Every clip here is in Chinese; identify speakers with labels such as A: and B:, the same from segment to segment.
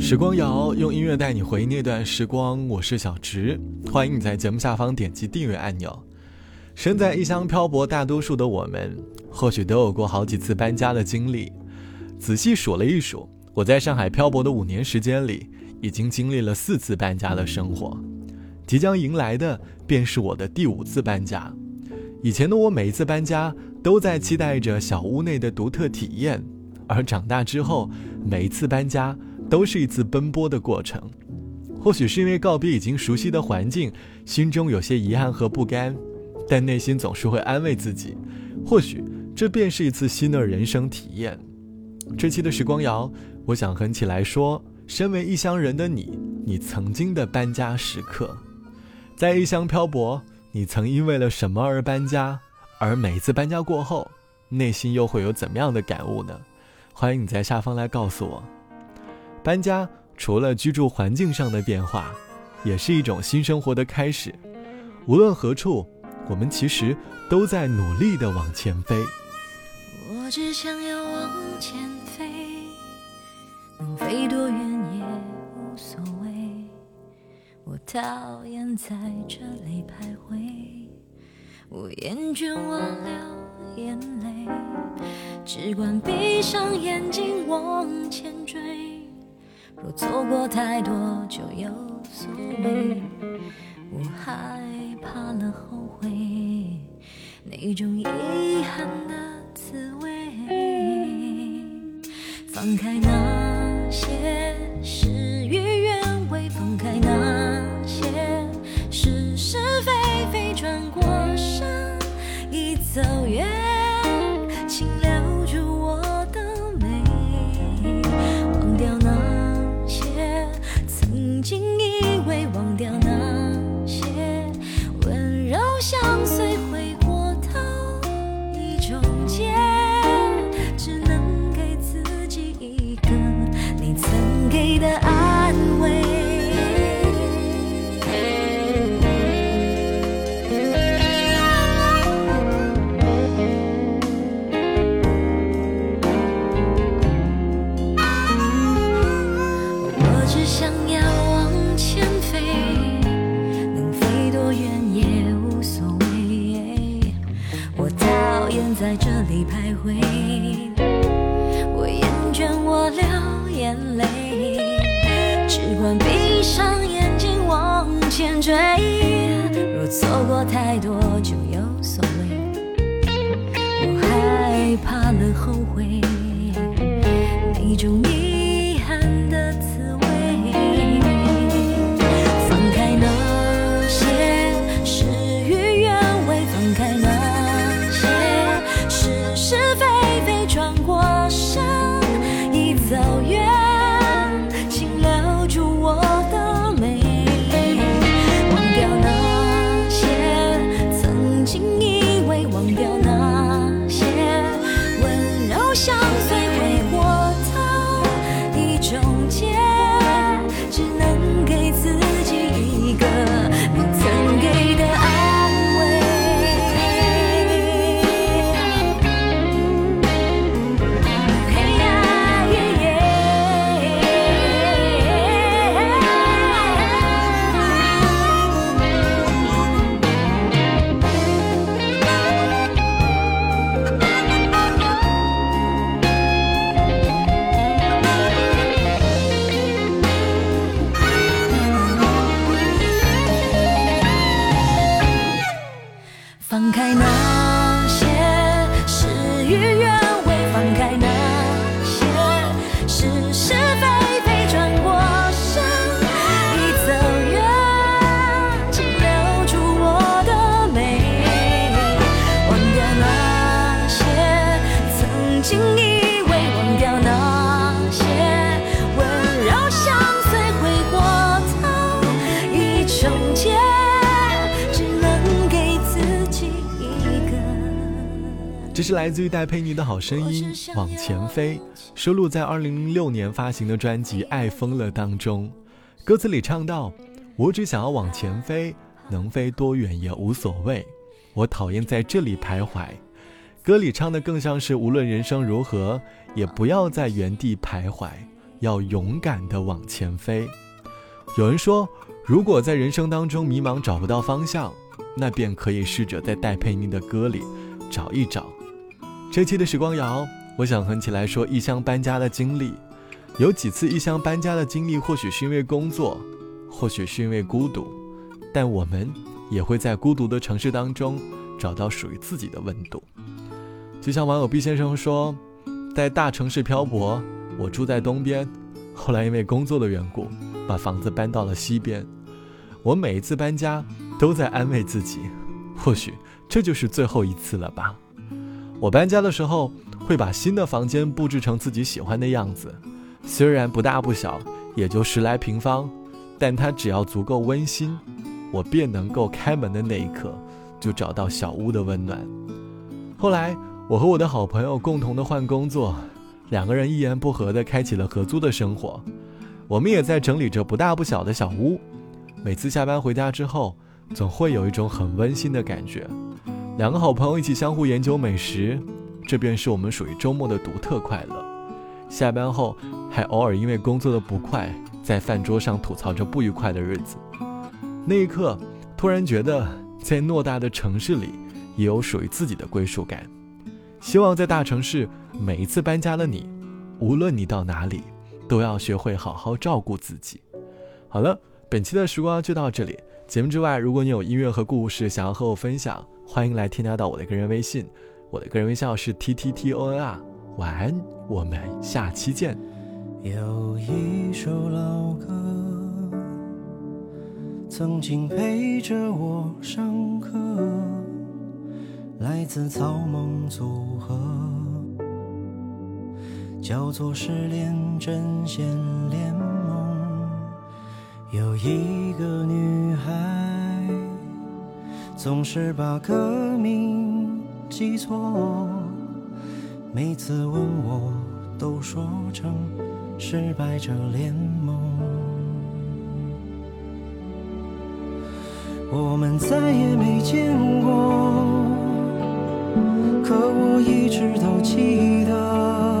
A: 时光谣用音乐带你回忆那段时光，我是小直，欢迎你在节目下方点击订阅按钮。身在异乡漂泊，大多数的我们或许都有过好几次搬家的经历。仔细数了一数，我在上海漂泊的五年时间里，已经经历了四次搬家的生活。即将迎来的便是我的第五次搬家。以前的我每一次搬家都在期待着小屋内的独特体验，而长大之后，每一次搬家都是一次奔波的过程。或许是因为告别已经熟悉的环境，心中有些遗憾和不甘，但内心总是会安慰自己，或许这便是一次新的人生体验。这期的时光谣，我想哼起来说：身为异乡人的你，你曾经的搬家时刻。在异乡漂泊，你曾因为了什么而搬家？而每一次搬家过后，内心又会有怎么样的感悟呢？欢迎你在下方来告诉我。搬家除了居住环境上的变化，也是一种新生活的开始。无论何处，我们其实都在努力的往前飞。
B: 我只想要往前飞，能飞多远也无所谓。我讨厌在这里徘徊，我厌倦我流眼泪，只管闭上眼睛往前追。若错过太多就有所谓，我害怕了后悔，那种遗憾的滋味。放开那些事与愿违，放开那些是是非非，转过身已。走远，请 செய்த 那
A: 这是来自于戴佩妮的好声音《往前飞》，收录在2006年发行的专辑《爱疯了》当中。歌词里唱到：“我只想要往前飞，能飞多远也无所谓。我讨厌在这里徘徊。”歌里唱的更像是无论人生如何，也不要在原地徘徊，要勇敢的往前飞。有人说，如果在人生当中迷茫找不到方向，那便可以试着在戴佩妮的歌里找一找。这期的时光谣，我想哼起来说异乡搬家的经历。有几次异乡搬家的经历，或许是因为工作，或许是因为孤独，但我们也会在孤独的城市当中找到属于自己的温度。就像网友毕先生说，在大城市漂泊，我住在东边，后来因为工作的缘故。把房子搬到了西边，我每一次搬家都在安慰自己，或许这就是最后一次了吧。我搬家的时候会把新的房间布置成自己喜欢的样子，虽然不大不小，也就十来平方，但它只要足够温馨，我便能够开门的那一刻就找到小屋的温暖。后来我和我的好朋友共同的换工作，两个人一言不合的开启了合租的生活。我们也在整理着不大不小的小屋，每次下班回家之后，总会有一种很温馨的感觉。两个好朋友一起相互研究美食，这便是我们属于周末的独特快乐。下班后还偶尔因为工作的不快，在饭桌上吐槽着不愉快的日子。那一刻，突然觉得在偌大的城市里，也有属于自己的归属感。希望在大城市每一次搬家的你，无论你到哪里。都要学会好好照顾自己。好了，本期的时光就到这里。节目之外，如果你有音乐和故事想要和我分享，欢迎来添加到我的个人微信。我的个人微信号是 t t t o n r。晚安，我们下期见。
C: 有一首老歌，曾经陪着我上课，来自草蜢组合。叫做失恋阵线联盟，有一个女孩总是把歌名记错，每次问我都说成失败者联盟。我们再也没见过，可我一直都记得。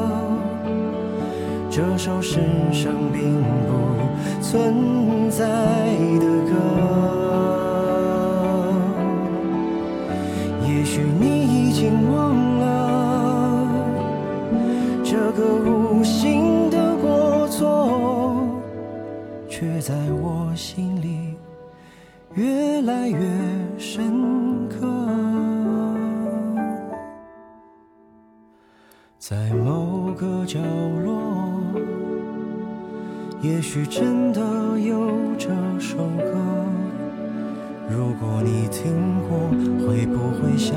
C: 这首世上并不存在的歌，也许你已经忘了这个无心的过错，却在我心里越来越深刻，在某个角落。也许真的有这首歌，如果你听过，会不会想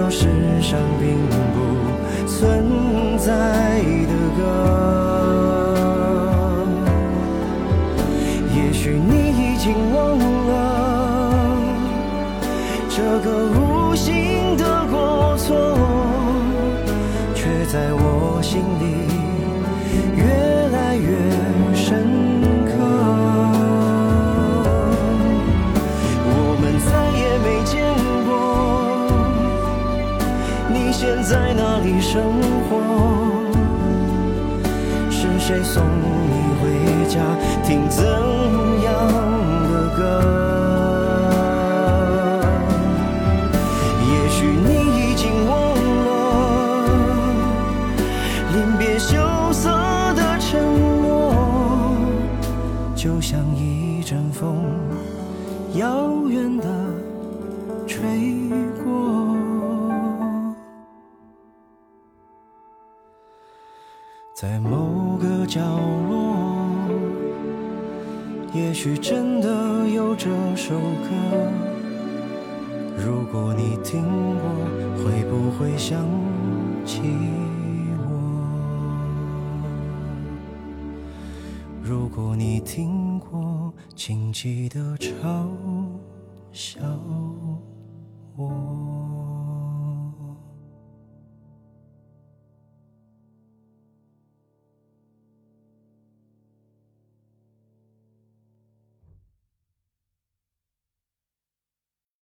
C: 都是生活是谁送你回家？听怎样的歌？也许你已经忘了，临别羞涩的沉默，就像一阵风，摇在某个角落也许真的有这首歌如果你听过会不会想起我？如果你听过请记得嘲笑我。